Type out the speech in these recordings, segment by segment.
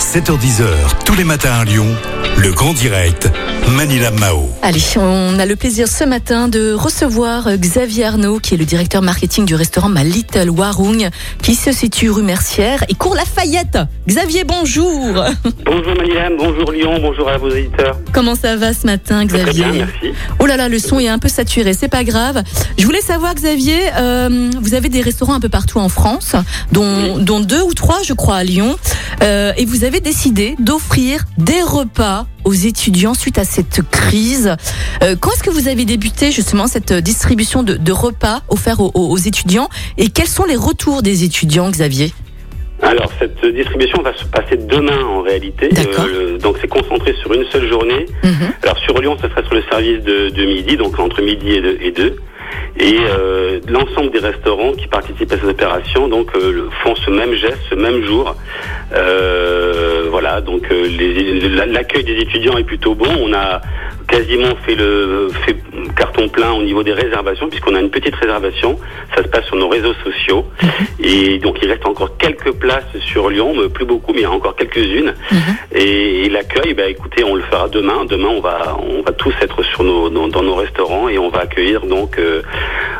7h10h, tous les matins à Lyon, le grand direct, Manila Mao. Allez, on a le plaisir ce matin de recevoir Xavier Arnaud, qui est le directeur marketing du restaurant Ma Little Warung, qui se situe rue Mercière et cours Lafayette. Xavier, bonjour. Bonjour Manilam, bonjour Lyon, bonjour à vos éditeurs. Comment ça va ce matin, Très Xavier bien, merci. Oh là là, le son est un peu saturé, c'est pas grave. Je voulais savoir, Xavier, euh, vous avez des restaurants un peu partout en France, dont, dont deux ou trois, je crois, à Lyon, euh, et vous avez décidé d'offrir des repas aux étudiants suite à cette crise. Euh, quand est-ce que vous avez débuté justement cette distribution de, de repas offerts aux, aux étudiants? Et quels sont les retours des étudiants, Xavier? Alors cette distribution va se passer demain en réalité. D'accord. le- donc c'est concentré sur une seule journée. Mhm. Alors sur Lyon, ça sera sur le service de, de midi, donc entre midi et. Et, deux. Et, euh, l'ensemble des restaurants qui participent à cette opération euh, font ce même geste, ce même jour. Euh, voilà, donc euh, l'accueil des étudiants est plutôt bon. On a quasiment fait le fait carton plein au niveau des réservations puisqu'on a une petite réservation. Ça se passe sur nos réseaux sociaux et donc il reste encore quelques places sur Lyon, mais plus beaucoup, mais il y en a encore quelques-unes. Et, et l'accueil, bah écoutez, on le fera demain. Demain, on va on va tous être sur nos dans, dans nos restaurants et on va accueillir donc euh,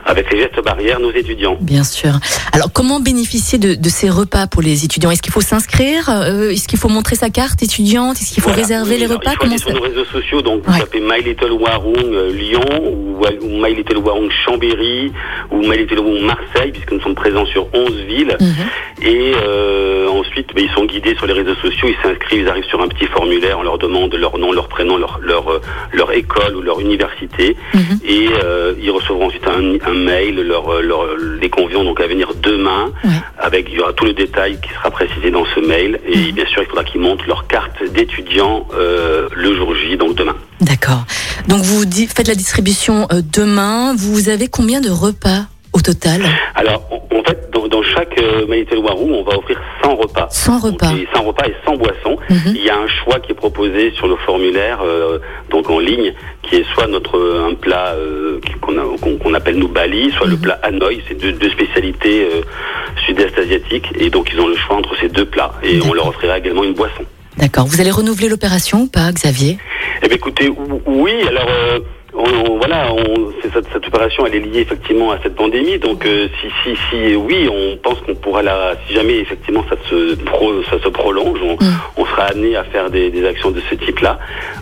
avec les gestes barrières nos étudiants. Bien sûr. Alors, comment bénéficier de, de ces repas pour les étudiants? Est-ce qu'il faut s'inscrire? Euh, Est-ce qu'il faut montrer sa carte étudiante? Est-ce qu'il faut Voilà. réserver Oui, les repas? Il faut Comment aller ça sur nos réseaux sociaux, donc vous tapez My Little Warung euh, Lyon ou, ou My Little Warung Chambéry ou My Little Warung Marseille, puisque nous sommes présents sur 11 villes. Mhm. Et euh, ensuite, ils sont guidés sur les réseaux sociaux, ils s'inscrivent, ils arrivent sur un petit formulaire, on leur demande leur nom, leur prénom, leur leur, euh, leur école ou leur université, Mhm. et euh, ils recevront ensuite un, un mail, leur, euh, leur, les convions donc à venir demain, Ouais. avec il y aura tout le détail qui sera précisé dans ce mail, et Mhm. bien sûr il faudra qu'ils montent leur carte d'étudiant euh, le jour J, donc demain. D'accord. Donc, vous faites la distribution demain. Vous avez combien de repas au total? Alors en fait, dans, dans chaque euh, Warung, on va offrir 100 repas. 100 repas. Donc, et 100 repas et 100 boissons. Mhm. Il y a un choix qui est proposé sur le formulaire, euh, donc en ligne, qui est soit notre un plat euh, qu'on appelle nous bali, soit le Mhm. plat hanoï. C'est deux, deux spécialités euh, sud-est asiatiques, et donc ils ont le choix entre ces deux plats. Et on leur offrira également une boisson. D'accord. Vous allez renouveler l'opération ou pas, Xavier? Eh bien, écoutez, ou- oui, alors. On, on- voilà, on, cette, cette opération, elle est liée effectivement à cette pandémie. Donc, euh, si, si, si, oui, on pense qu'on pourra la, si jamais effectivement ça se, pro, ça se prolonge, on, Mm. on sera amené à faire des, des actions de ce type-là.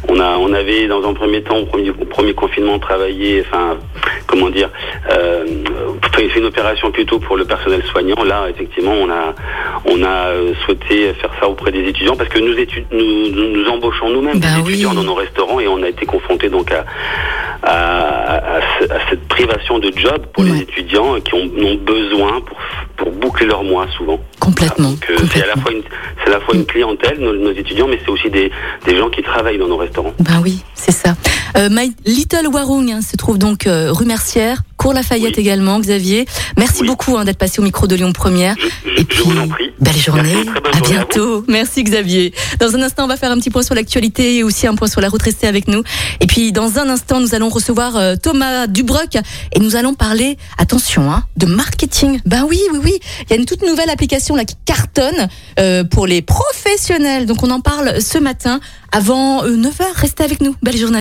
On a, on avait dans un premier temps, au premier, au premier confinement, travaillé, enfin, comment dire, euh, fait une opération plutôt pour le personnel soignant. Là, effectivement, on a, on a euh, souhaité faire ça auprès des étudiants parce que nous, nous, nous, embauchons nous-mêmes des oui. étudiants dans nos restaurants et on a été confrontés donc à, à, à à cette privation de job pour Ouais. les étudiants qui ont, ont besoin pour, pour boucler leur mois souvent. Complètement. Euh, c'est à la fois une, c'est à la fois une clientèle, nos, nos étudiants, mais c'est aussi des, des gens qui travaillent dans nos restaurants. Ben oui, c'est ça. Euh, My Little Warung hein, se trouve donc euh, rue Mercière, cours Lafayette Oui. également, Xavier. Merci Oui. beaucoup hein, d'être passé au micro de Lyon Première. Je, je- Et puis, belle journée. Merci, à bientôt. Merci Xavier. Dans un instant, on va faire un petit point sur l'actualité et aussi un point sur la route. Restez avec nous. Et puis, dans un instant, nous allons recevoir euh, Thomas Dubroc et nous allons parler, attention, hein, de marketing. Ben oui, oui, oui. Il y a une toute nouvelle application là qui cartonne euh, pour les professionnels. Donc, on en parle ce matin avant 9h. Restez avec nous. Belle journée.